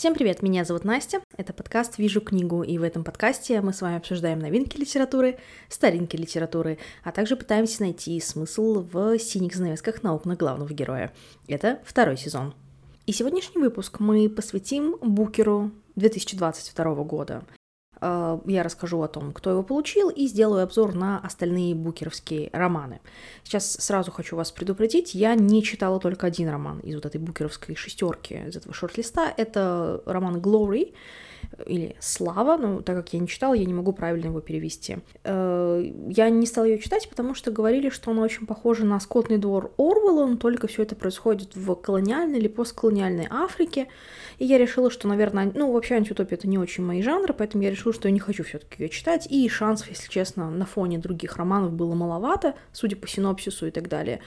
Всем привет, меня зовут Настя, это подкаст «Вижу книгу», и в этом подкасте мы с вами обсуждаем новинки литературы, старинки литературы, а также пытаемся найти смысл в синих занавесках на окна главного героя. Это второй сезон. И сегодняшний выпуск мы посвятим Букеру 2022 года. Э, я расскажу о том, кто его получил, и сделаю обзор на остальные букеровские романы. Сейчас сразу хочу вас предупредить, я не читала только один роман из вот этой букеровской шестерки, из этого шорт-листа. Это роман «Glory», или «Слава», но так как я не читала, я не могу правильно его перевести. Э, я не стала ее читать, потому что говорили, что она очень похожа на «Скотный двор» Орвелла, но только все это происходит в колониальной или постколониальной Африке, и я решила, что, наверное, ну, вообще антиутопия — это не очень мои жанры, поэтому я решила, что я не хочу все таки ее читать, и шансов, если честно, на фоне других романов было маловато, судя по синопсису и так далее.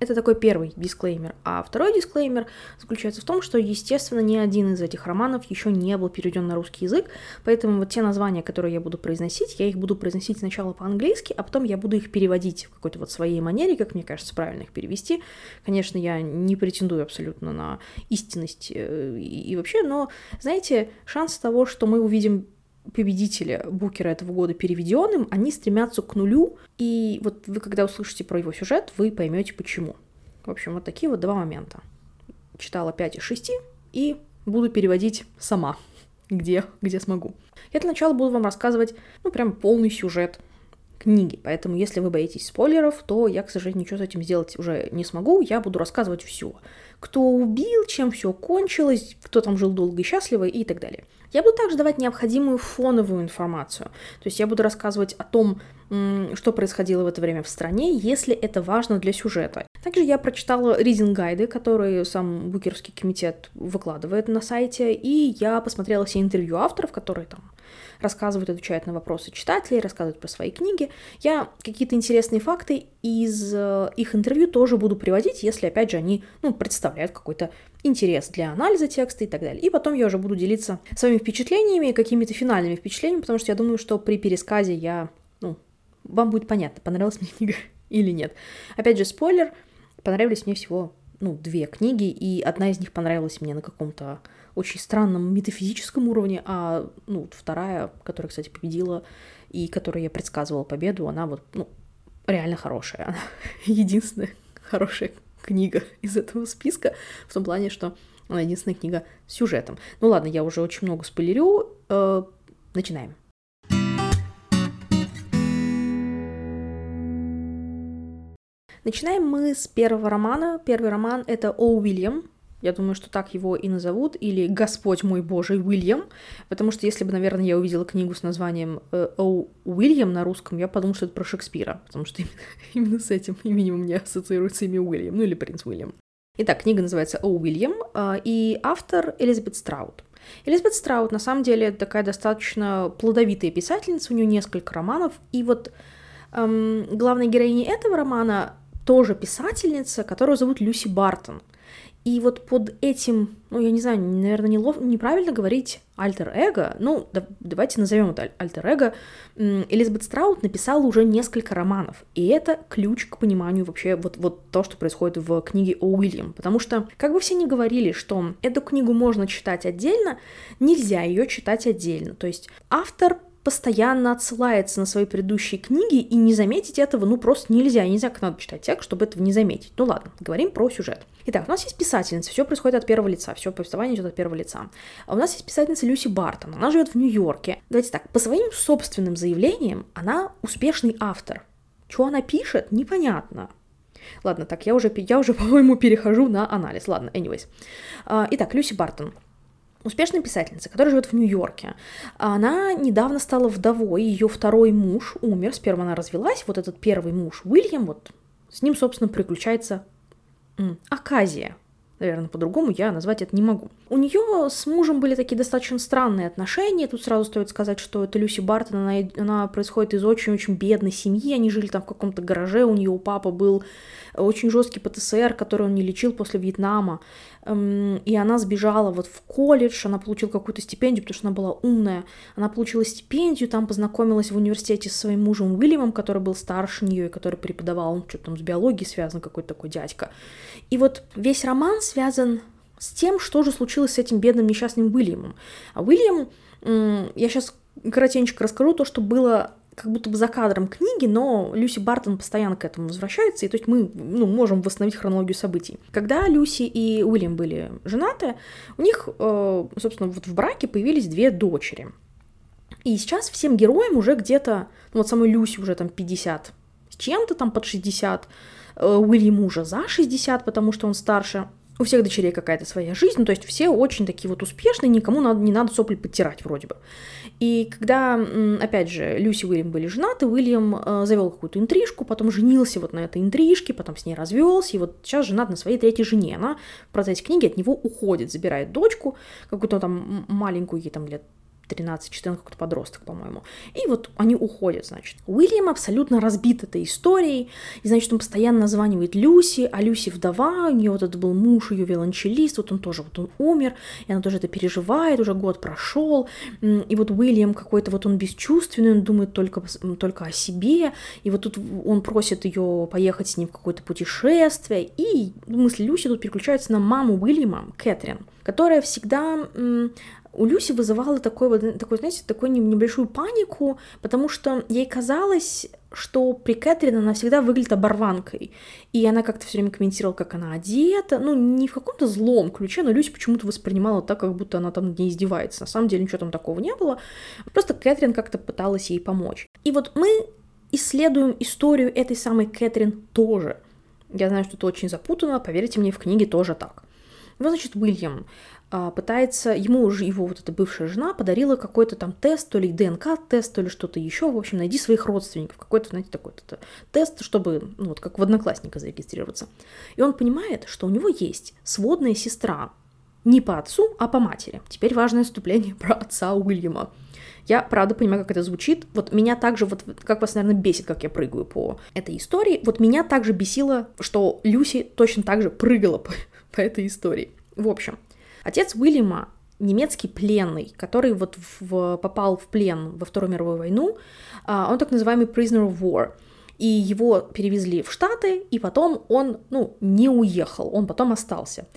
Это такой первый дисклеймер. А второй дисклеймер заключается в том, что, естественно, ни один из этих романов еще не был переведен на русский язык, поэтому вот те названия, которые я буду произносить, я их буду произносить сначала по-английски, а потом я буду их переводить в какой-то вот своей манере, как мне кажется, правильно их перевести. Конечно, я не претендую абсолютно на истинность э, и вообще, но, знаете, шанс того, что мы увидим победителя Букера этого года переведенным, они стремятся к нулю, и вот вы, когда услышите про его сюжет, вы поймете почему. В общем, вот такие вот два момента. Читала 5 из 6 и буду переводить сама, где, где смогу. Я для начала буду вам рассказывать, ну, прям полный сюжет книги. Поэтому, если вы боитесь спойлеров, то я, к сожалению, ничего с этим сделать уже не смогу. Я буду рассказывать все. Кто убил, чем все кончилось, кто там жил долго и счастливо и так далее. Я буду также давать необходимую фоновую информацию. То есть я буду рассказывать о том, что происходило в это время в стране, если это важно для сюжета. Также я прочитала ридинг-гайды, которые сам Букерский комитет выкладывает на сайте, и я посмотрела все интервью авторов, которые там рассказывают, отвечают на вопросы читателей, рассказывают про свои книги. Я какие-то интересные факты из э, их интервью тоже буду приводить, если, опять же, они ну, представляют какой-то интерес для анализа текста и так далее. И потом я уже буду делиться своими впечатлениями, какими-то финальными впечатлениями, потому что я думаю, что при пересказе я, ну, вам будет понятно, понравилась мне книга или нет. Опять же, спойлер, понравились мне всего, ну, две книги, и одна из них понравилась мне на каком-то очень странном метафизическом уровне, а ну, вторая, которая, кстати, победила и которой я предсказывала победу, она вот, ну, реально хорошая. Она единственная хорошая книга из этого списка, в том плане, что она единственная книга с сюжетом. Ну ладно, я уже очень много спойлерю. Э, начинаем. Начинаем мы с первого романа. Первый роман — это «О. Уильям», я думаю, что так его и назовут, или «Господь мой Божий Уильям», потому что если бы, наверное, я увидела книгу с названием э, «О Уильям» на русском, я подумала, что это про Шекспира, потому что именно, именно с этим именем меня ассоциируется имя Уильям, ну или принц Уильям. Итак, книга называется «О Уильям», э, и автор Элизабет Страут. Элизабет Страут, на самом деле, такая достаточно плодовитая писательница, у нее несколько романов, и вот эм, главной героиней этого романа тоже писательница, которую зовут Люси Бартон – и вот под этим, ну, я не знаю, наверное, нелов... неправильно говорить альтер-эго, ну, да, давайте назовем это альтер-эго, Элизабет Страут написала уже несколько романов, и это ключ к пониманию вообще вот, вот то, что происходит в книге о Уильям, потому что, как бы все ни говорили, что эту книгу можно читать отдельно, нельзя ее читать отдельно, то есть автор постоянно отсылается на свои предыдущие книги, и не заметить этого, ну, просто нельзя. Я не знаю, как надо читать текст, чтобы этого не заметить. Ну ладно, говорим про сюжет. Итак, у нас есть писательница, все происходит от первого лица, все повествование идет от первого лица. А у нас есть писательница Люси Бартон, она живет в Нью-Йорке. Давайте так, по своим собственным заявлениям она успешный автор. Что она пишет, непонятно. Ладно, так, я уже, я уже, по-моему, перехожу на анализ. Ладно, anyways. А, итак, Люси Бартон успешная писательница, которая живет в Нью-Йорке. Она недавно стала вдовой, ее второй муж умер, с первым она развелась, вот этот первый муж Уильям, вот с ним, собственно, приключается оказия. Наверное, по-другому я назвать это не могу. У нее с мужем были такие достаточно странные отношения. Тут сразу стоит сказать, что это Люси Бартон, она, она происходит из очень-очень бедной семьи. Они жили там в каком-то гараже, у нее у папы был очень жесткий ПТСР, который он не лечил после Вьетнама. Эм, и она сбежала вот в колледж, она получила какую-то стипендию, потому что она была умная. Она получила стипендию, там познакомилась в университете со своим мужем Уильямом, который был старше нее и который преподавал, он что-то там с биологией связан, какой-то такой дядька. И вот весь роман связан с тем, что же случилось с этим бедным несчастным Уильямом. А Уильям, я сейчас коротенько расскажу то, что было как будто бы за кадром книги, но Люси Бартон постоянно к этому возвращается, и то есть мы ну, можем восстановить хронологию событий. Когда Люси и Уильям были женаты, у них, э, собственно, вот в браке появились две дочери. И сейчас всем героям уже где-то, ну вот самой Люси уже там 50 с чем-то там под 60, э, Уильяму уже за 60, потому что он старше, у всех дочерей какая-то своя жизнь, ну, то есть все очень такие вот успешные, никому надо, не надо сопли подтирать вроде бы. И когда, опять же, Люси и Уильям были женаты, Уильям э, завел какую-то интрижку, потом женился вот на этой интрижке, потом с ней развелся, и вот сейчас женат на своей третьей жене. Она в процессе книги от него уходит, забирает дочку, какую-то там маленькую, ей там лет 13-14, какой-то подросток, по-моему. И вот они уходят, значит. Уильям абсолютно разбит этой историей, и, значит, он постоянно названивает Люси, а Люси вдова, у нее вот это был муж, ее виолончелист, вот он тоже, вот он умер, и она тоже это переживает, уже год прошел, и вот Уильям какой-то вот он бесчувственный, он думает только, только о себе, и вот тут он просит ее поехать с ним в какое-то путешествие, и мысли Люси тут переключаются на маму Уильяма, Кэтрин, которая всегда у Люси вызывало такой, вот, такой, знаете, такую небольшую панику, потому что ей казалось, что при Кэтрин она всегда выглядит оборванкой. И она как-то все время комментировала, как она одета. Ну, не в каком-то злом ключе, но Люси почему-то воспринимала так, как будто она там не издевается. На самом деле ничего там такого не было. Просто Кэтрин как-то пыталась ей помочь. И вот мы исследуем историю этой самой Кэтрин тоже. Я знаю, что это очень запутанно, поверьте мне, в книге тоже так. Вот, значит, Уильям а, пытается, ему уже его вот эта бывшая жена подарила какой-то там тест, то ли ДНК-тест, то ли что-то еще, в общем, найди своих родственников, какой-то, знаете, такой -то тест, чтобы, ну, вот как в Одноклассника зарегистрироваться. И он понимает, что у него есть сводная сестра, не по отцу, а по матери. Теперь важное вступление про отца Уильяма. Я, правда, понимаю, как это звучит. Вот меня также, вот как вас, наверное, бесит, как я прыгаю по этой истории. Вот меня также бесило, что Люси точно так же прыгала по, по этой истории. В общем, Отец Уильяма немецкий пленный, который вот в, попал в плен во Вторую мировую войну, а, он так называемый prisoner of war, и его перевезли в Штаты, и потом он, ну, не уехал, он потом остался.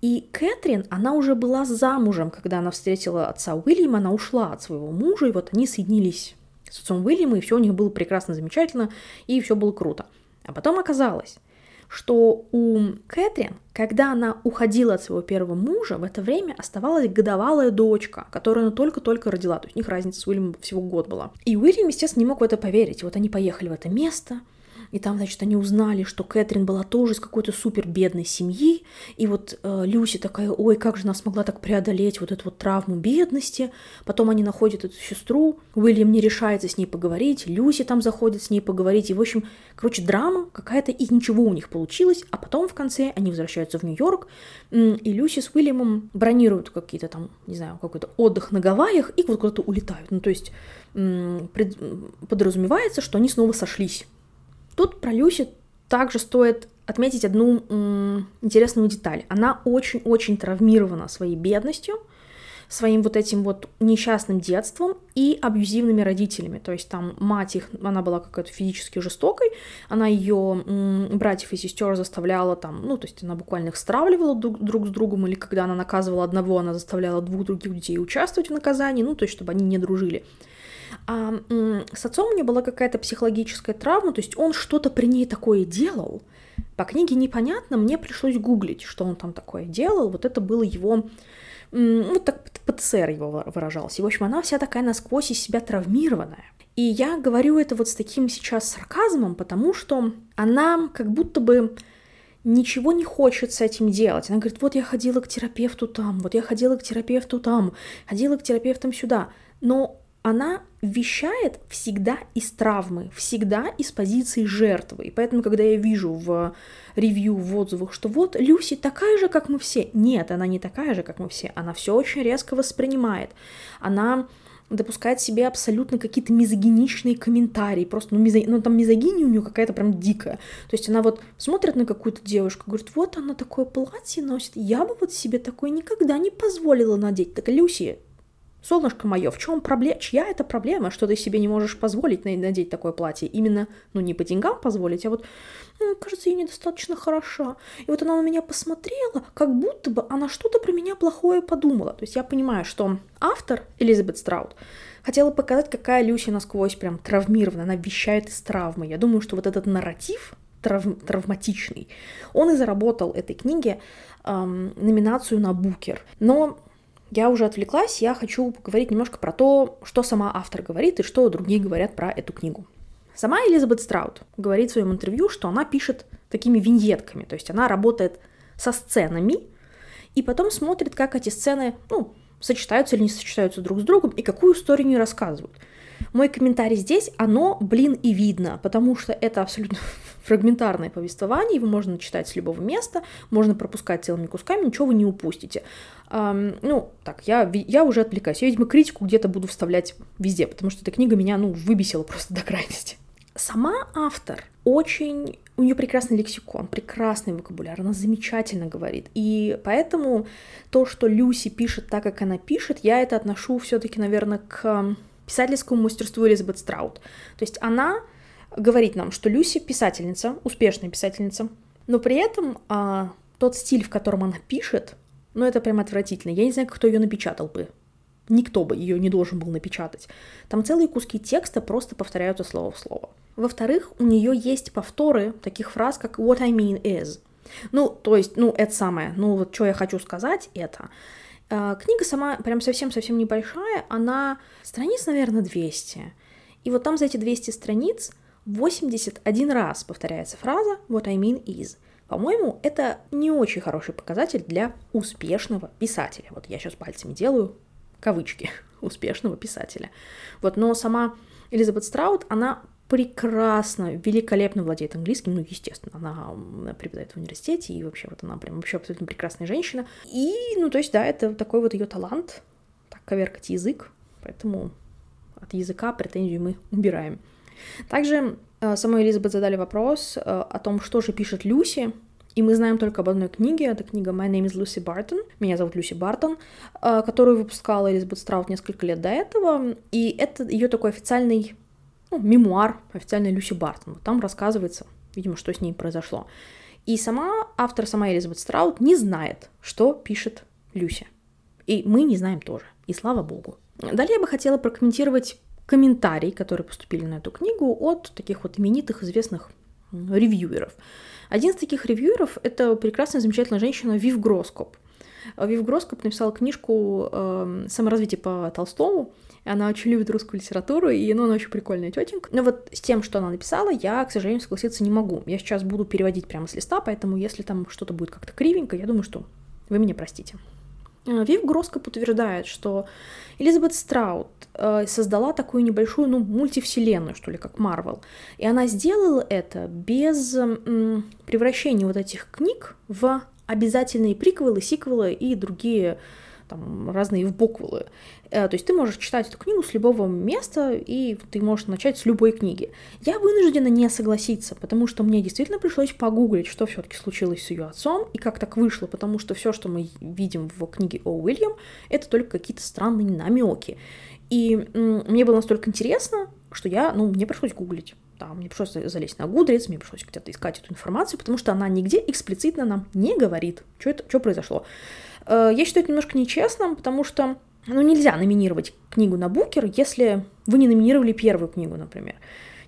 И Кэтрин, она уже была замужем, когда она встретила отца Уильяма, она ушла от своего мужа, и вот они соединились с отцом Уильяма, и все у них было прекрасно, замечательно, и все было круто. А потом оказалось, что у Кэтрин, когда она уходила от своего первого мужа, в это время оставалась годовалая дочка, которую она только-только родила. То есть у них разница с Уильямом всего год была. И Уильям, естественно, не мог в это поверить. Вот они поехали в это место, и там, значит, они узнали, что Кэтрин была тоже из какой-то супер бедной семьи, и вот э, Люси такая, ой, как же она смогла так преодолеть вот эту вот травму бедности, потом они находят эту сестру, Уильям не решается с ней поговорить, Люси там заходит с ней поговорить, и, в общем, короче, драма какая-то, и ничего у них получилось, а потом в конце они возвращаются в Нью-Йорк, и Люси с Уильямом бронируют какие-то там, не знаю, какой-то отдых на Гавайях, и вот куда-то улетают, ну, то есть подразумевается, что они снова сошлись Тут про Люси также стоит отметить одну м, интересную деталь. Она очень-очень травмирована своей бедностью, своим вот этим вот несчастным детством и абьюзивными родителями. То есть там мать их, она была какая-то физически жестокой, она ее м, братьев и сестер заставляла там, ну, то есть она буквально их стравливала друг, друг с другом, или когда она наказывала одного, она заставляла двух других детей участвовать в наказании, ну, то есть чтобы они не дружили. А с отцом у нее была какая-то психологическая травма, то есть он что-то при ней такое делал. По книге непонятно, мне пришлось гуглить, что он там такое делал. Вот это было его ну, так ПТСР его выражался. В общем, она вся такая насквозь из себя травмированная. И я говорю это вот с таким сейчас сарказмом, потому что она как будто бы ничего не хочет с этим делать. Она говорит, вот я ходила к терапевту там, вот я ходила к терапевту там, ходила к терапевтам сюда. Но она вещает всегда из травмы, всегда из позиции жертвы. И поэтому, когда я вижу в ревью, в отзывах, что вот Люси такая же, как мы все. Нет, она не такая же, как мы все. Она все очень резко воспринимает. Она допускает себе абсолютно какие-то мизогиничные комментарии, просто, ну, мизо... ну там мизогиния у нее какая-то прям дикая. То есть она вот смотрит на какую-то девушку, говорит, вот она такое платье носит, я бы вот себе такое никогда не позволила надеть. Так, Люси, Солнышко мое, в чем проблема? Чья это проблема, что ты себе не можешь позволить надеть такое платье? Именно, ну, не по деньгам позволить, а вот, ну, кажется, я недостаточно хороша. И вот она на меня посмотрела, как будто бы она что-то про меня плохое подумала. То есть я понимаю, что автор, Элизабет Страут, хотела показать, какая Люси насквозь прям травмирована, она вещает из травмы. Я думаю, что вот этот нарратив трав- травматичный, он и заработал этой книге эм, номинацию на Букер. Но я уже отвлеклась, я хочу поговорить немножко про то, что сама автор говорит и что другие говорят про эту книгу. Сама Элизабет Страут говорит в своем интервью, что она пишет такими виньетками, то есть она работает со сценами, и потом смотрит, как эти сцены, ну, сочетаются или не сочетаются друг с другом, и какую историю они рассказывают. Мой комментарий здесь, оно, блин, и видно, потому что это абсолютно фрагментарное повествование, его можно читать с любого места, можно пропускать целыми кусками, ничего вы не упустите. Эм, ну, так, я, я уже отвлекаюсь. Я, видимо, критику где-то буду вставлять везде, потому что эта книга меня, ну, выбесила просто до крайности. Сама автор очень... У нее прекрасный лексикон, прекрасный вокабуляр, она замечательно говорит. И поэтому то, что Люси пишет так, как она пишет, я это отношу все-таки, наверное, к писательскому мастерству Элизабет Страут. То есть она говорит нам, что Люси писательница, успешная писательница, но при этом а, тот стиль, в котором она пишет, ну это прям отвратительно. Я не знаю, кто ее напечатал бы. Никто бы ее не должен был напечатать. Там целые куски текста просто повторяются слово в слово. Во-вторых, у нее есть повторы таких фраз, как what I mean is. Ну, то есть, ну, это самое, ну, вот что я хочу сказать, это. А, книга сама прям совсем-совсем небольшая, она страниц, наверное, 200. И вот там за эти 200 страниц 81 раз повторяется фраза «what I mean is». По-моему, это не очень хороший показатель для успешного писателя. Вот я сейчас пальцами делаю кавычки успешного писателя. Вот, но сама Элизабет Страут, она прекрасно, великолепно владеет английским, ну, естественно, она преподает в университете, и вообще вот она прям вообще абсолютно прекрасная женщина. И, ну, то есть, да, это такой вот ее талант, так, коверкать язык, поэтому от языка претензию мы убираем. Также самой Элизабет задали вопрос э, о том, что же пишет Люси, и мы знаем только об одной книге, это книга My Name is Lucy Barton, меня зовут Люси Бартон, э, которую выпускала Элизабет Страут несколько лет до этого, и это ее такой официальный ну, мемуар, официальный Люси Бартон. Там рассказывается, видимо, что с ней произошло. И сама автор, сама Элизабет Страут не знает, что пишет Люси. И мы не знаем тоже. И слава богу. Далее я бы хотела прокомментировать комментарии, которые поступили на эту книгу от таких вот именитых, известных ревьюеров. Один из таких ревьюеров — это прекрасная, замечательная женщина Вив Гроскоп. Вив Гроскоп написала книжку э, «Саморазвитие по Толстому», она очень любит русскую литературу, и ну, она очень прикольная тетенька. Но вот с тем, что она написала, я, к сожалению, согласиться не могу. Я сейчас буду переводить прямо с листа, поэтому если там что-то будет как-то кривенько, я думаю, что вы меня простите. Э, Вив Гроскоп утверждает, что Элизабет Страут э, создала такую небольшую, ну, мультивселенную, что ли, как Марвел. И она сделала это без превращения вот этих книг в обязательные приквелы, сиквелы и другие там, разные вбоквелы. Э, то есть ты можешь читать эту книгу с любого места, и ты можешь начать с любой книги. Я вынуждена не согласиться, потому что мне действительно пришлось погуглить, что все-таки случилось с ее отцом, и как так вышло, потому что все, что мы видим в книге О. Уильям, это только какие-то странные намеки. И мне было настолько интересно, что я, ну, мне пришлось гуглить. Да, мне пришлось залезть на Гудрец, мне пришлось где-то искать эту информацию, потому что она нигде эксплицитно нам не говорит, что это, что произошло. Э, я считаю это немножко нечестным, потому что ну, нельзя номинировать книгу на Букер, если вы не номинировали первую книгу, например.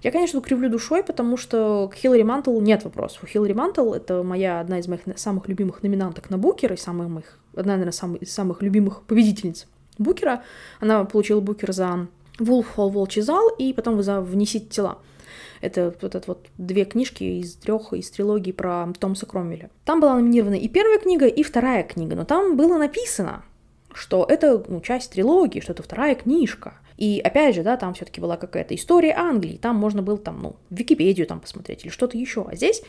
Я, конечно, кривлю душой, потому что к Хиллари Мантл нет вопросов. У Хиллари Мантл — это моя одна из моих самых любимых номинанток на Букер и самых моих, одна, наверное, самых, из самых любимых победительниц Букера. Она получила Букер за Wolf Hall Волчий зал и потом за «Внесите тела». Это вот, это вот две книжки из трех из трилогии про Томаса Кромвеля. Там была номинирована и первая книга, и вторая книга, но там было написано, что это ну, часть трилогии, что это вторая книжка. И опять же, да, там все-таки была какая-то история Англии, там можно было там, ну, Википедию там посмотреть или что-то еще. А здесь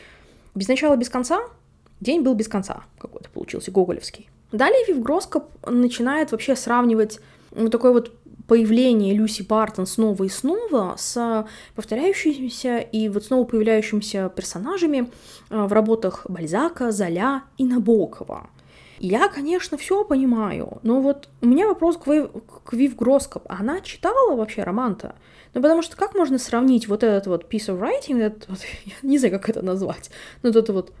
без начала, без конца, день был без конца какой-то получился, гоголевский. Далее Вив Гроскоп начинает вообще сравнивать ну, такой вот появление Люси Бартон снова и снова с повторяющимися и вот снова появляющимися персонажами э, в работах Бальзака, Золя и Набокова. Я, конечно, все понимаю, но вот у меня вопрос к, Вив, к Вив Гроскоп. Она читала вообще роман-то? Ну, потому что как можно сравнить вот этот вот piece of writing, этот вот, я не знаю, как это назвать, но вот это вот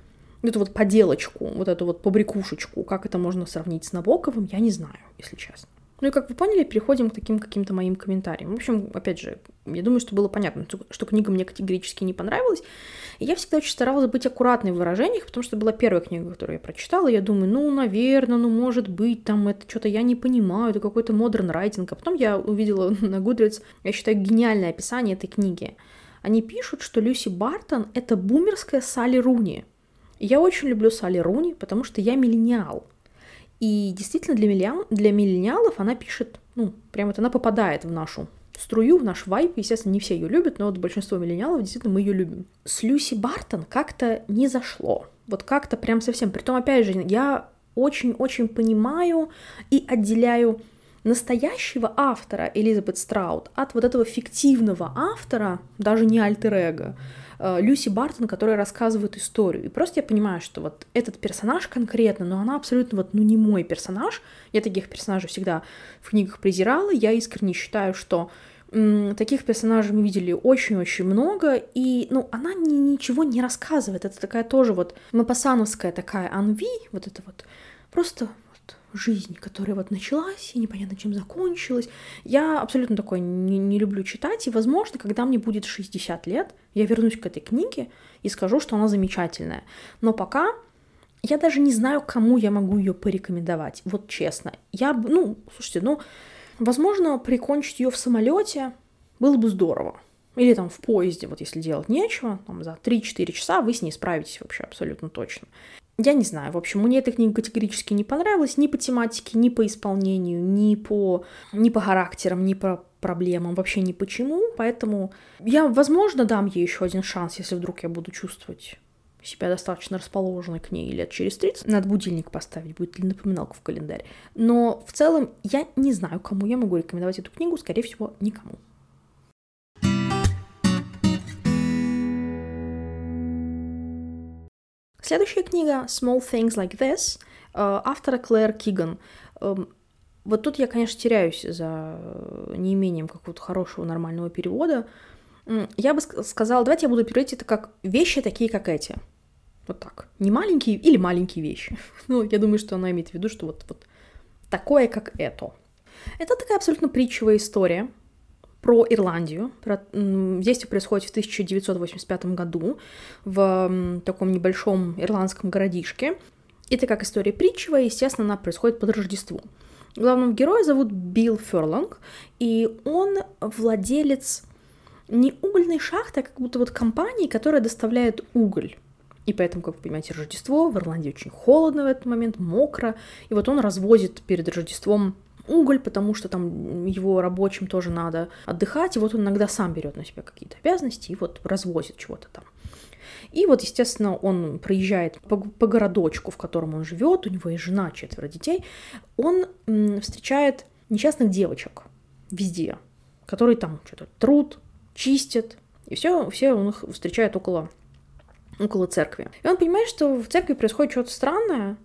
эту вот поделочку, вот эту вот побрякушечку, как это можно сравнить с Набоковым, я не знаю, если честно. Ну и как вы поняли, переходим к таким каким-то моим комментариям. В общем, опять же, я думаю, что было понятно, что книга мне категорически не понравилась. И я всегда очень старалась быть аккуратной в выражениях, потому что была первая книга, которую я прочитала. Я думаю, ну, наверное, ну, может быть, там это что-то я не понимаю, это какой-то модерн райтинг. А потом я увидела на Goodreads, я считаю, гениальное описание этой книги. Они пишут, что Люси Бартон — это бумерская Салли Руни. Я очень люблю Салли Руни, потому что я миллениал. И действительно для, миллиан, для миллениалов она пишет, ну, прям вот она попадает в нашу струю, в наш вайп. Естественно, не все ее любят, но вот большинство миллениалов действительно мы ее любим. С Люси Бартон как-то не зашло. Вот как-то прям совсем. Притом, опять же, я очень-очень понимаю и отделяю настоящего автора Элизабет Страут от вот этого фиктивного автора, даже не альтер-эго, Э, Люси Бартон, которая рассказывает историю. И просто я понимаю, что вот этот персонаж конкретно, но она абсолютно вот, ну, не мой персонаж. Я таких персонажей всегда в книгах презирала. Я искренне считаю, что таких персонажей мы видели очень-очень много, и, ну, она ни, ничего не рассказывает. Это такая тоже вот мапасановская такая анви, вот это вот просто жизнь, которая вот началась и непонятно чем закончилась. Я абсолютно такое не, не люблю читать, и, возможно, когда мне будет 60 лет, я вернусь к этой книге и скажу, что она замечательная. Но пока я даже не знаю, кому я могу ее порекомендовать. Вот честно. Я, ну, слушайте, ну, возможно, прикончить ее в самолете было бы здорово. Или там в поезде, вот если делать нечего, там за 3-4 часа вы с ней справитесь вообще абсолютно точно. Я не знаю, в общем, мне эта книга категорически не понравилась ни по тематике, ни по исполнению, ни по, ни по характерам, ни по проблемам, вообще ни почему, поэтому я, возможно, дам ей еще один шанс, если вдруг я буду чувствовать себя достаточно расположенной к ней лет через 30. Надо будильник поставить, будет ли напоминалка в календарь. Но в целом я не знаю, кому я могу рекомендовать эту книгу, скорее всего, никому. Следующая книга Small Things Like This э, автора Клэр Киган. Эм, вот тут я, конечно, теряюсь за неимением какого-то хорошего нормального перевода. Я бы сказала, давайте я буду переводить это как вещи такие, как эти. Вот так. Не маленькие или маленькие вещи. Ну, я думаю, что она имеет в виду, что вот, вот такое, как это. Это такая абсолютно притчевая история про Ирландию. Про... Действие происходит в 1985 году в таком небольшом ирландском городишке. Это как история притчевая, естественно, она происходит под Рождество. Главного героя зовут Билл Ферланг, и он владелец не угольной шахты, а как будто вот компании, которая доставляет уголь. И поэтому, как вы понимаете, Рождество в Ирландии очень холодно в этот момент, мокро. И вот он развозит перед Рождеством уголь, потому что там его рабочим тоже надо отдыхать, и вот он иногда сам берет на себя какие-то обязанности и вот развозит чего-то там. И вот, естественно, он проезжает по, по городочку, в котором он живет, у него есть жена, четверо детей, он м, встречает несчастных девочек везде, которые там что-то труд, чистят, и все, все он их встречает около, около церкви. И он понимает, что в церкви происходит что-то странное,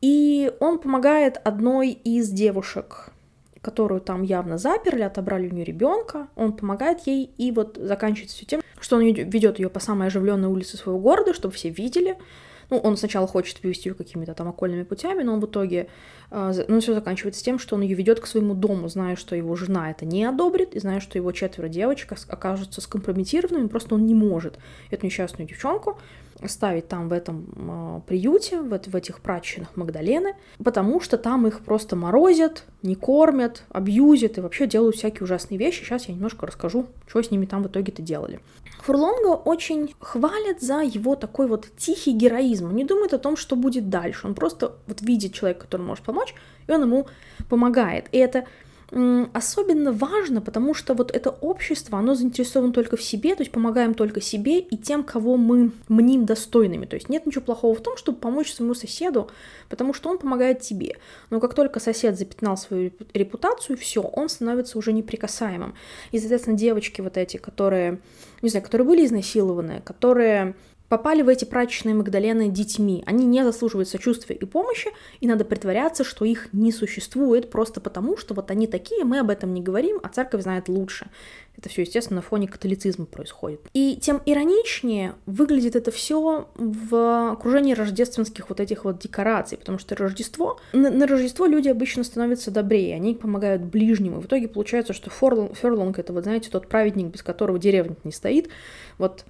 и он помогает одной из девушек, которую там явно заперли, отобрали у нее ребенка. Он помогает ей, и вот заканчивается все тем, что он ведет ее по самой оживленной улице своего города, чтобы все видели. Ну, он сначала хочет повести ее какими-то там окольными путями, но он в итоге, э, ну, все заканчивается тем, что он ее ведет к своему дому, зная, что его жена это не одобрит, и зная, что его четверо девочек окажутся скомпрометированными, просто он не может эту несчастную девчонку оставить там в этом э, приюте, в, в этих прачечных Магдалены, потому что там их просто морозят, не кормят, абьюзят и вообще делают всякие ужасные вещи. Сейчас я немножко расскажу, что с ними там в итоге-то делали. Фурлонга очень хвалят за его такой вот тихий героизм. Он не думает о том, что будет дальше. Он просто вот видит человека, который может помочь, и он ему помогает. И это особенно важно, потому что вот это общество, оно заинтересовано только в себе, то есть помогаем только себе и тем, кого мы мним достойными. То есть нет ничего плохого в том, чтобы помочь своему соседу, потому что он помогает тебе. Но как только сосед запятнал свою репутацию, все, он становится уже неприкасаемым. И, соответственно, девочки вот эти, которые, не знаю, которые были изнасилованы, которые попали в эти прачечные Магдалены детьми. Они не заслуживают сочувствия и помощи, и надо притворяться, что их не существует просто потому, что вот они такие, мы об этом не говорим, а церковь знает лучше. Это все, естественно, на фоне католицизма происходит. И тем ироничнее выглядит это все в окружении рождественских вот этих вот декораций, потому что Рождество, на, на Рождество люди обычно становятся добрее, они помогают ближним, и в итоге получается, что Ферлонг, это вот, знаете, тот праведник, без которого деревня не стоит, вот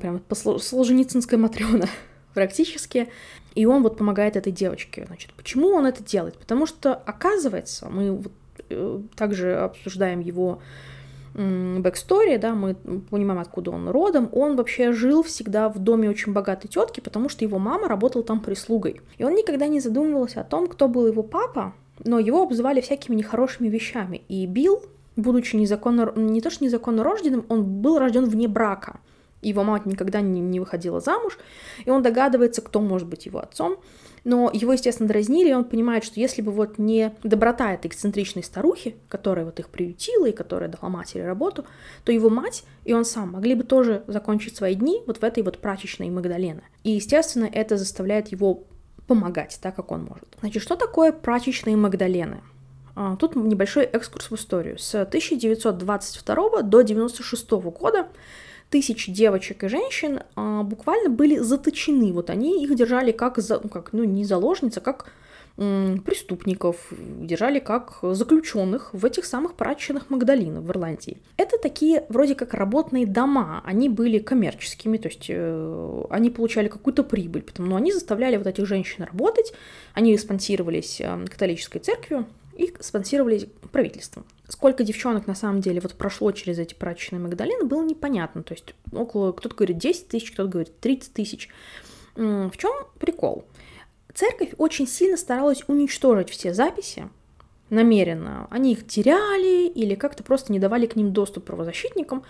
прям по Солженицынской Матрёна практически. И он вот помогает этой девочке. Значит, почему он это делает? Потому что, оказывается, мы вот, э, также обсуждаем его backstory, да, мы понимаем, откуда он родом, он вообще жил всегда в доме очень богатой тетки, потому что его мама работала там прислугой. И он никогда не задумывался о том, кто был его папа, но его обзывали всякими нехорошими вещами. И Билл, будучи незаконно, не то что незаконно рожденным, он был рожден вне брака его мать никогда не, не выходила замуж, и он догадывается, кто может быть его отцом, но его, естественно, дразнили, и он понимает, что если бы вот не доброта этой эксцентричной старухи, которая вот их приютила и которая дала матери работу, то его мать и он сам могли бы тоже закончить свои дни вот в этой вот прачечной Магдалены. И, естественно, это заставляет его помогать так, как он может. Значит, что такое прачечные Магдалены? А, тут небольшой экскурс в историю. С 1922 до 1996 года тысяч девочек и женщин а, буквально были заточены. Вот они их держали как, за, ну, как ну, не заложницы, а как преступников, держали как заключенных в этих самых прачечных Магдалинах в Ирландии. Это такие вроде как работные дома, они были коммерческими, то есть э, они получали какую-то прибыль, потому но они заставляли вот этих женщин работать, они спонсировались э, католической церковью, и спонсировали правительством. Сколько девчонок на самом деле вот прошло через эти прачечные Магдалины, было непонятно. То есть около, кто-то говорит 10 тысяч, кто-то говорит 30 тысяч. В чем прикол? Церковь очень сильно старалась уничтожить все записи, намеренно. Они их теряли или как-то просто не давали к ним доступ правозащитникам.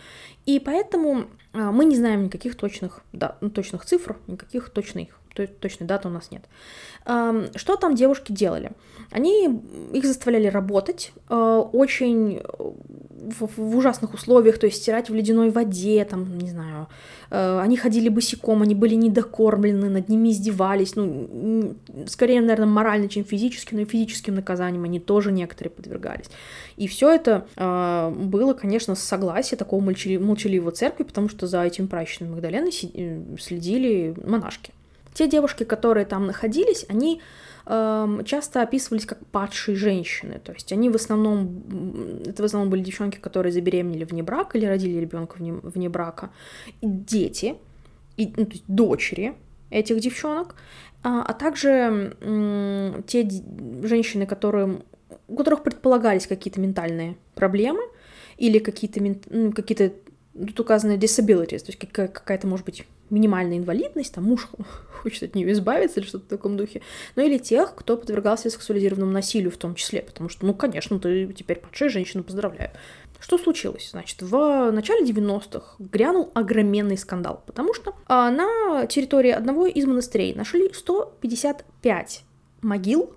И поэтому а, мы не знаем никаких точных, да, точных цифр, никаких точных точной даты у нас нет. Что там девушки делали? Они их заставляли работать э, очень в, в ужасных условиях, то есть стирать в ледяной воде, там, не знаю, э, они ходили босиком, они были недокормлены, над ними издевались, ну, скорее, наверное, морально, чем физически, но и физическим наказанием они тоже некоторые подвергались. И все это э, было, конечно, с согласия такого молчаливого церкви, потому что за этим прачечным Магдаленой следили монашки. Те девушки, которые там находились, они э, часто описывались как падшие женщины. То есть они в основном, это в основном были девчонки, которые забеременели вне брака или родили ребенка вне, вне брака. И дети, и, ну, то есть дочери этих девчонок, а, а также э, те женщины, которые, у которых предполагались какие-то ментальные проблемы или какие-то, ну, какие-то тут указаны disabilities, то есть какая-то, может быть, минимальная инвалидность, там муж хочет от нее избавиться или что-то в таком духе, ну или тех, кто подвергался сексуализированному насилию в том числе, потому что, ну, конечно, ты теперь падшая женщина, поздравляю. Что случилось? Значит, в начале 90-х грянул огроменный скандал, потому что а, на территории одного из монастырей нашли 155 могил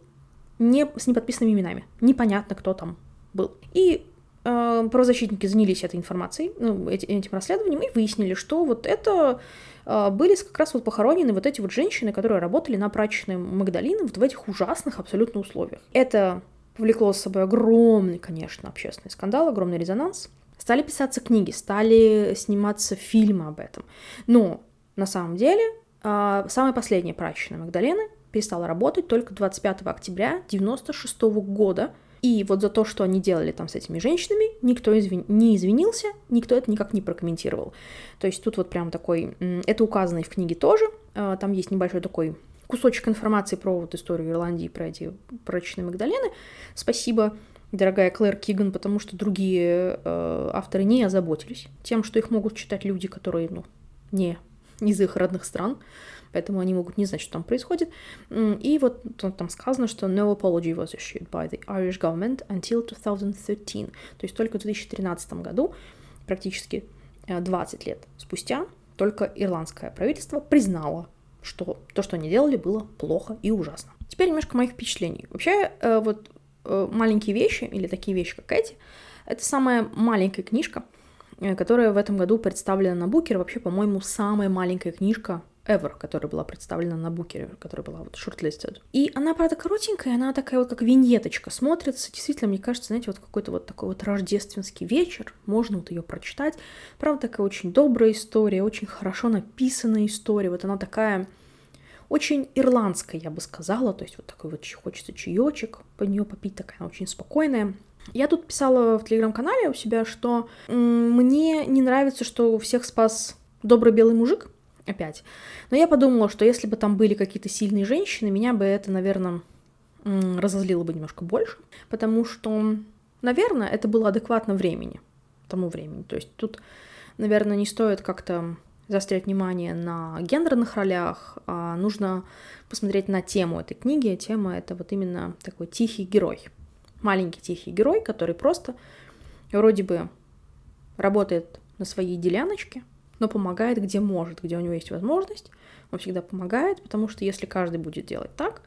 не, с неподписанными именами. Непонятно, кто там был. И э, правозащитники занялись этой информацией, ну, этим расследованием, и выяснили, что вот это были как раз вот похоронены вот эти вот женщины, которые работали на прачечной Магдалины вот в этих ужасных абсолютно условиях. Это повлекло с собой огромный, конечно, общественный скандал, огромный резонанс. Стали писаться книги, стали сниматься фильмы об этом. Но на самом деле э, самая последняя прачечная Магдалины перестала работать только 25 октября 1996 года, и вот за то, что они делали там с этими женщинами, никто извин... не извинился, никто это никак не прокомментировал. То есть тут вот прям такой... Это указано и в книге тоже. А, там есть небольшой такой кусочек информации про вот историю Ирландии, про эти прочные Магдалены. Спасибо, дорогая Клэр Киган, потому что другие э, авторы не озаботились тем, что их могут читать люди, которые, ну, не из их родных стран поэтому они могут не знать, что там происходит. И вот там сказано, что no apology was issued by the Irish government until 2013, то есть только в 2013 году, практически 20 э, лет спустя, только ирландское правительство признало, что то, что они делали, было плохо и ужасно. Теперь немножко моих впечатлений. Вообще, э, вот э, маленькие вещи, или такие вещи, как эти, это самая маленькая книжка, которая в этом году представлена на Букере. Вообще, по-моему, самая маленькая книжка ever, которая была представлена на Букере, которая была вот shortlisted. И она, правда, коротенькая, она такая вот как виньеточка смотрится. Действительно, мне кажется, знаете, вот какой-то вот такой вот рождественский вечер, можно вот ее прочитать. Правда, такая очень добрая история, очень хорошо написанная история. Вот она такая очень ирландская, я бы сказала, то есть вот такой вот хочется чаечек по нее попить, такая очень спокойная. Я тут писала в телеграм-канале у себя, что мне не нравится, что у всех спас добрый белый мужик, опять. Но я подумала, что если бы там были какие-то сильные женщины, меня бы это, наверное, разозлило бы немножко больше, потому что, наверное, это было адекватно времени, тому времени. То есть тут, наверное, не стоит как-то заострять внимание на гендерных ролях, а нужно посмотреть на тему этой книги. Тема — это вот именно такой тихий герой. Маленький тихий герой, который просто вроде бы работает на своей деляночке, но помогает где может, где у него есть возможность. Он всегда помогает, потому что если каждый будет делать так,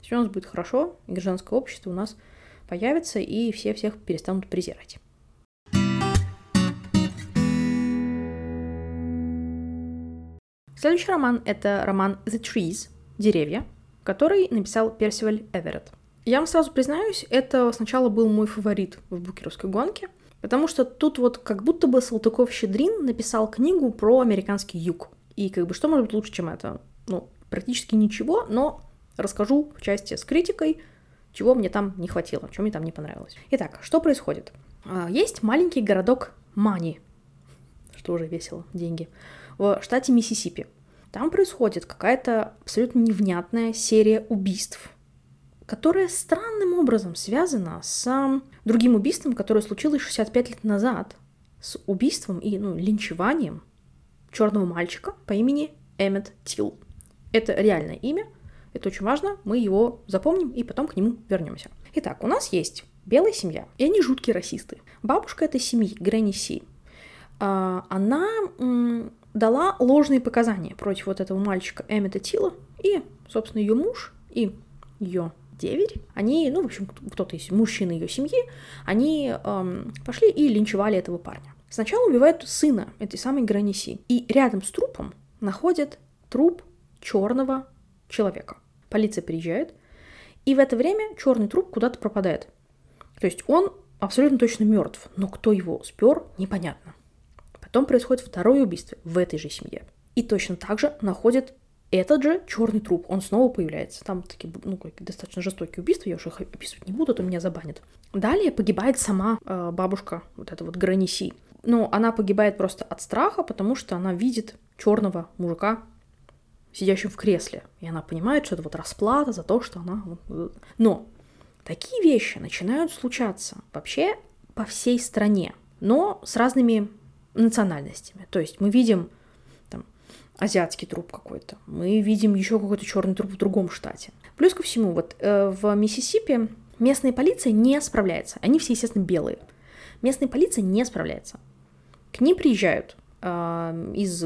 все у нас будет хорошо, и гражданское общество у нас появится, и все всех перестанут презирать. Следующий роман — это роман «The Trees» — «Деревья», который написал Персиваль Эверетт. Я вам сразу признаюсь, это сначала был мой фаворит в букеровской гонке, потому что тут вот как будто бы Салтыков-Щедрин написал книгу про американский юг. И как бы что может быть лучше, чем это? Ну, практически ничего, но расскажу в части с критикой, чего мне там не хватило, чего мне там не понравилось. Итак, что происходит? А, есть маленький городок Мани, что уже весело, деньги в штате Миссисипи. Там происходит какая-то абсолютно невнятная серия убийств, которая странным образом связана с другим убийством, которое случилось 65 лет назад, с убийством и ну, линчеванием черного мальчика по имени Эммет Тилл. Это реальное имя, это очень важно, мы его запомним и потом к нему вернемся. Итак, у нас есть белая семья, и они жуткие расисты. Бабушка этой семьи, Грэнни Си, а, она дала ложные показания против вот этого мальчика Эммета Тила, и, собственно, ее муж и ее деверь, они, ну, в общем, кто-то из мужчин ее семьи, они эм, пошли и линчевали этого парня. Сначала убивают сына этой самой Граниси, и рядом с трупом находят труп черного человека. Полиция приезжает, и в это время черный труп куда-то пропадает. То есть он абсолютно точно мертв, но кто его спер, непонятно. Потом происходит второе убийство в этой же семье. И точно так же находят этот же черный труп, он снова появляется. Там такие, ну, достаточно жестокие убийства, я уже их описывать не буду, то меня забанят. Далее погибает сама э, бабушка, вот эта вот Граниси. Но она погибает просто от страха, потому что она видит черного мужика, сидящего в кресле. И она понимает, что это вот расплата за то, что она... Но такие вещи начинают случаться вообще по всей стране, но с разными национальностями. То есть мы видим азиатский труп какой-то, мы видим еще какой-то черный труп в другом штате. Плюс ко всему, вот э, в Миссисипи местная полиция не справляется. Они все, естественно, белые. Местная полиция не справляется. К ним приезжают э, из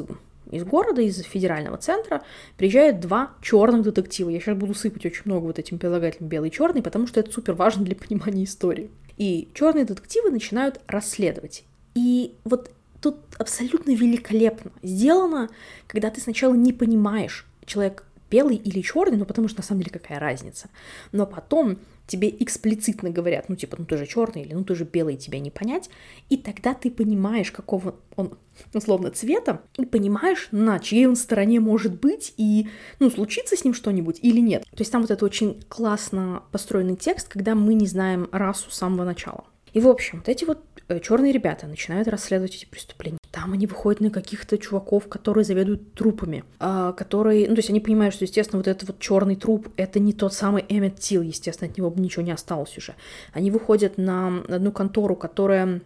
из города, из федерального центра, приезжают два черных детектива. Я сейчас буду сыпать очень много вот этим прилагательным белый и черный, потому что это супер важно для понимания истории. И черные детективы начинают расследовать. И вот тут абсолютно великолепно сделано, когда ты сначала не понимаешь, человек белый или черный, ну потому что на самом деле какая разница. Но потом тебе эксплицитно говорят, ну типа, ну ты же черный или ну ты же белый, тебя не понять. И тогда ты понимаешь, какого он условно цвета, и понимаешь, на чьей он стороне может быть, и ну случится с ним что-нибудь или нет. То есть там вот это очень классно построенный текст, когда мы не знаем расу с самого начала. И в общем, вот эти вот черные ребята начинают расследовать эти преступления. Там они выходят на каких-то чуваков, которые заведуют трупами, а, которые, ну, то есть они понимают, что, естественно, вот этот вот черный труп — это не тот самый Эммет Тил, естественно, от него ничего не осталось уже. Они выходят на одну контору, которая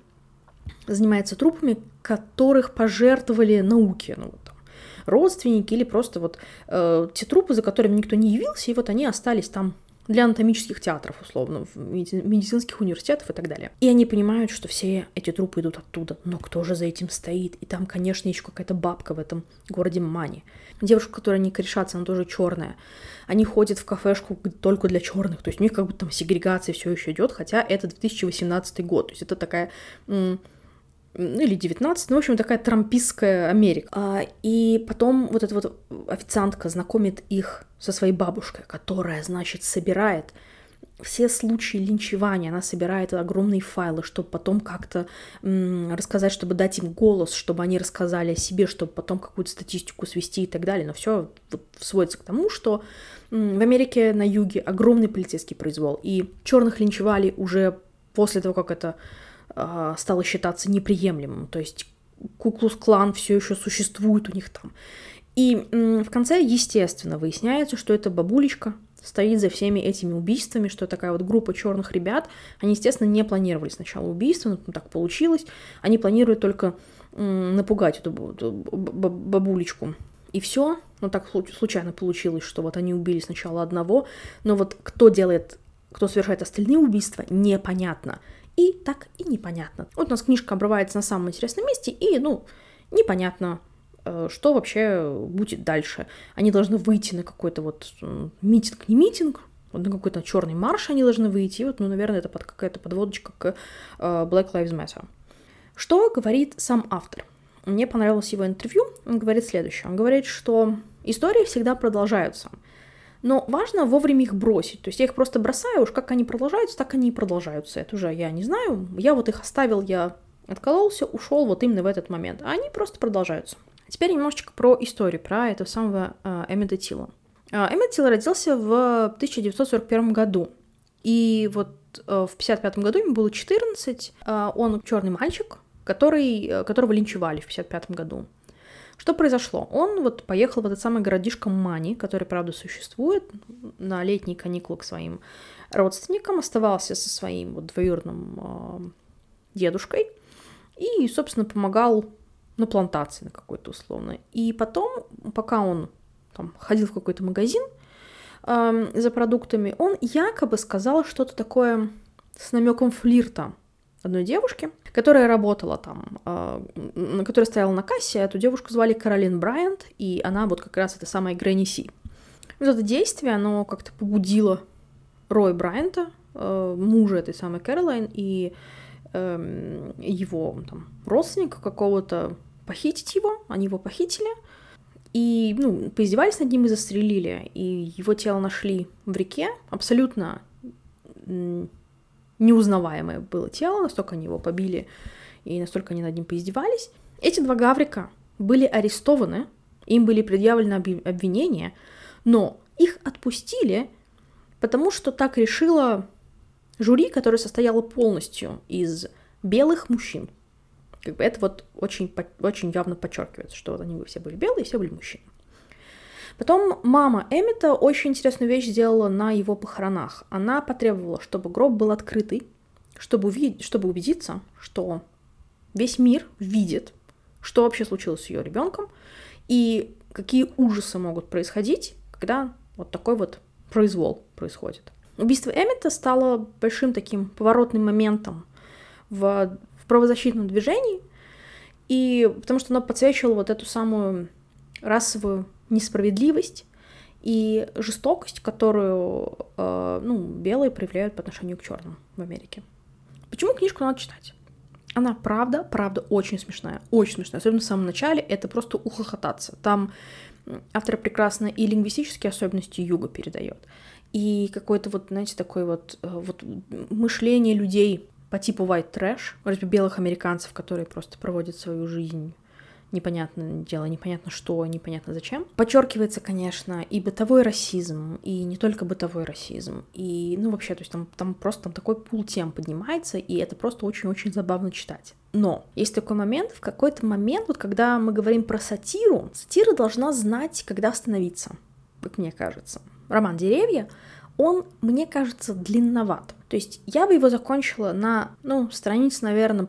занимается трупами, которых пожертвовали науке, ну, вот там, родственники или просто вот э, те трупы, за которыми никто не явился, и вот они остались там для анатомических театров, условно, медицинских университетов и так далее. И они понимают, что все эти трупы идут оттуда, но кто же за этим стоит? И там, конечно, еще какая-то бабка в этом городе Мани. Девушка, которая не корешатся, она тоже черная. Они ходят в кафешку только для черных, то есть у них как бы там сегрегация все еще идет, хотя это 2018 год, то есть это такая ну, или 19, ну, в общем, такая трампистская Америка. А, и потом вот эта вот официантка знакомит их со своей бабушкой, которая, значит, собирает все случаи линчевания, она собирает огромные файлы, чтобы потом как-то рассказать, чтобы дать им голос, чтобы они рассказали о себе, чтобы потом какую-то статистику свести и так далее. Но все вот сводится к тому, что в Америке на юге огромный полицейский произвол, и черных линчевали уже после того, как это э, стало считаться неприемлемым. То есть Куклус-клан все еще существует у них там. И в конце, естественно, выясняется, что это бабулечка, стоит за всеми этими убийствами, что такая вот группа черных ребят, они, естественно, не планировали сначала убийство, но так получилось, они планируют только напугать эту, эту бабулечку. И все, ну так случайно получилось, что вот они убили сначала одного, но вот кто делает, кто совершает остальные убийства, непонятно. И так и непонятно. Вот у нас книжка обрывается на самом интересном месте, и, ну, непонятно, Э, что вообще будет дальше. Они должны выйти на какой-то вот митинг, не митинг, вот на какой-то черный марш они должны выйти. И вот, ну, наверное, это под какая-то подводочка к э, Black Lives Matter. Что говорит сам автор? Мне понравилось его интервью. Он говорит следующее. Он говорит, что истории всегда продолжаются. Но важно вовремя их бросить. То есть я их просто бросаю, уж как они продолжаются, так они и продолжаются. Это уже я не знаю. Я вот их оставил, я откололся, ушел вот именно в этот момент. А они просто продолжаются. Теперь немножечко про историю, про этого самого э, Эммета Тила. Э, Эммет Тил родился в 1941 году. И вот э, в 1955 году ему было 14. Э, он черный мальчик, который, которого линчевали в 1955 году. Что произошло? Он вот поехал в этот самый городишко Мани, который, правда, существует, на летние каникулы к своим родственникам, оставался со своим вот двоюродным э, дедушкой и, собственно, помогал на плантации на какой-то условно. И потом, пока он там, ходил в какой-то магазин э, за продуктами, он якобы сказал что-то такое с намеком флирта одной девушке, которая работала там, э, которая стояла на кассе. Эту девушку звали Каролин Брайант, и она вот как раз это самая Грэнни Си. Вот это действие, оно как-то побудило Рой Брайанта, э, мужа этой самой Кэролайн, и э, его там, родственника какого-то похитить его, они его похитили, и, ну, поиздевались над ним и застрелили, и его тело нашли в реке, абсолютно неузнаваемое было тело, настолько они его побили, и настолько они над ним поиздевались. Эти два гаврика были арестованы, им были предъявлены обвинения, но их отпустили, потому что так решило жюри, которое состояло полностью из белых мужчин. Как бы это вот очень, очень явно подчеркивается, что вот они все были белые, все были мужчины. Потом мама Эмита очень интересную вещь сделала на его похоронах. Она потребовала, чтобы гроб был открытый, чтобы, увидеть, чтобы убедиться, что весь мир видит, что вообще случилось с ее ребенком и какие ужасы могут происходить, когда вот такой вот произвол происходит. Убийство Эмита стало большим таким поворотным моментом в в правозащитном движении, и потому что оно подсвечивало вот эту самую расовую несправедливость и жестокость, которую э, ну, белые проявляют по отношению к черным в Америке. Почему книжку надо читать? Она правда, правда очень смешная, очень смешная. Особенно в самом начале это просто ухохотаться. Там автор прекрасно и лингвистические особенности юга передает, и какое-то вот, знаете, такое вот, э, вот мышление людей по типу white trash, вроде белых американцев, которые просто проводят свою жизнь непонятное дело, непонятно что, непонятно зачем. Подчеркивается, конечно, и бытовой расизм, и не только бытовой расизм, и, ну, вообще, то есть там, там просто там такой пул тем поднимается, и это просто очень-очень забавно читать. Но есть такой момент, в какой-то момент, вот когда мы говорим про сатиру, сатира должна знать, когда остановиться, как мне кажется. Роман «Деревья» он, мне кажется, длинноват. То есть я бы его закончила на, ну, страниц, наверное,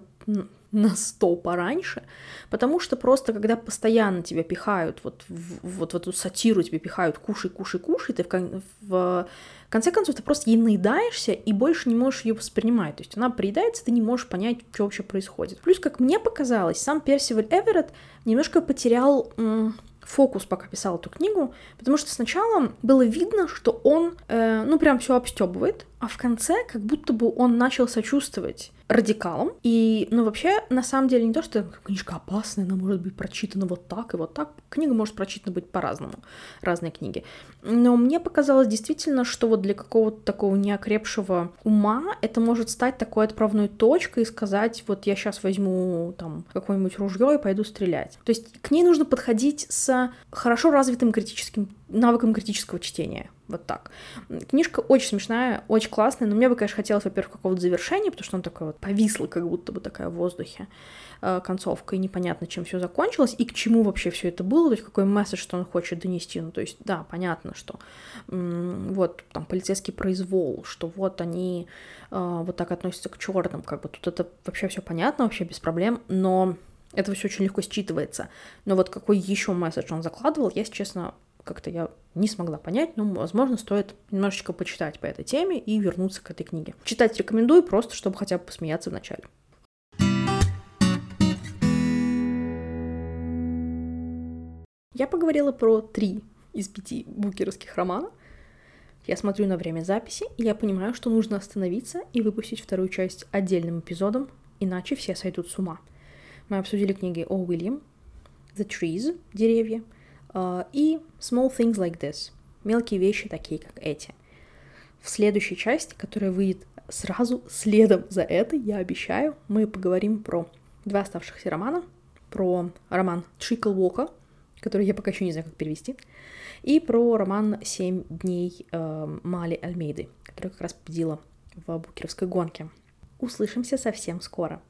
на 100 пораньше, потому что просто когда постоянно тебя пихают, вот в, вот в эту сатиру тебе пихают кушай, кушай, кушай, ты в, в конце концов ты просто ей наедаешься и больше не можешь ее воспринимать. То есть она приедается, ты не можешь понять, что вообще происходит. Плюс, как мне показалось, сам Персиваль Эверетт немножко потерял м- фокус, пока писал эту книгу, потому что сначала было видно, что он, э, ну, прям все обстебывает, а в конце как будто бы он начал сочувствовать радикалом. И, ну, вообще, на самом деле, не то, что книжка опасная, она может быть прочитана вот так и вот так. Книга может прочитана быть по-разному, разные книги. Но мне показалось действительно, что вот для какого-то такого неокрепшего ума это может стать такой отправной точкой и сказать, вот я сейчас возьму там какое-нибудь ружье и пойду стрелять. То есть к ней нужно подходить с хорошо развитым критическим навыком критического чтения. Вот так. Книжка очень смешная, очень классная, но мне бы, конечно, хотелось, во-первых, какого-то завершения, потому что она такая вот повисла, как будто бы такая в воздухе э, концовка, и непонятно, чем все закончилось, и к чему вообще все это было, то есть какой месседж, что он хочет донести. Ну, то есть, да, понятно, что вот там полицейский произвол, что вот они э, вот так относятся к черным, как бы тут это вообще все понятно, вообще без проблем, но это все очень легко считывается. Но вот какой еще месседж он закладывал, я, честно, как-то я не смогла понять, но, возможно, стоит немножечко почитать по этой теме и вернуться к этой книге. Читать рекомендую просто, чтобы хотя бы посмеяться в начале. Я поговорила про три из пяти букеровских романов. Я смотрю на время записи, и я понимаю, что нужно остановиться и выпустить вторую часть отдельным эпизодом, иначе все сойдут с ума. Мы обсудили книги О. Уильям, The Trees, деревья, и small things like this, мелкие вещи такие, как эти. В следующей части, которая выйдет сразу следом за этой, я обещаю, мы поговорим про два оставшихся романа, про роман Трикл Уока, который я пока еще не знаю, как перевести, и про роман «Семь дней» э, Мали Альмейды, которая как раз победила в букеровской гонке. Услышимся совсем скоро.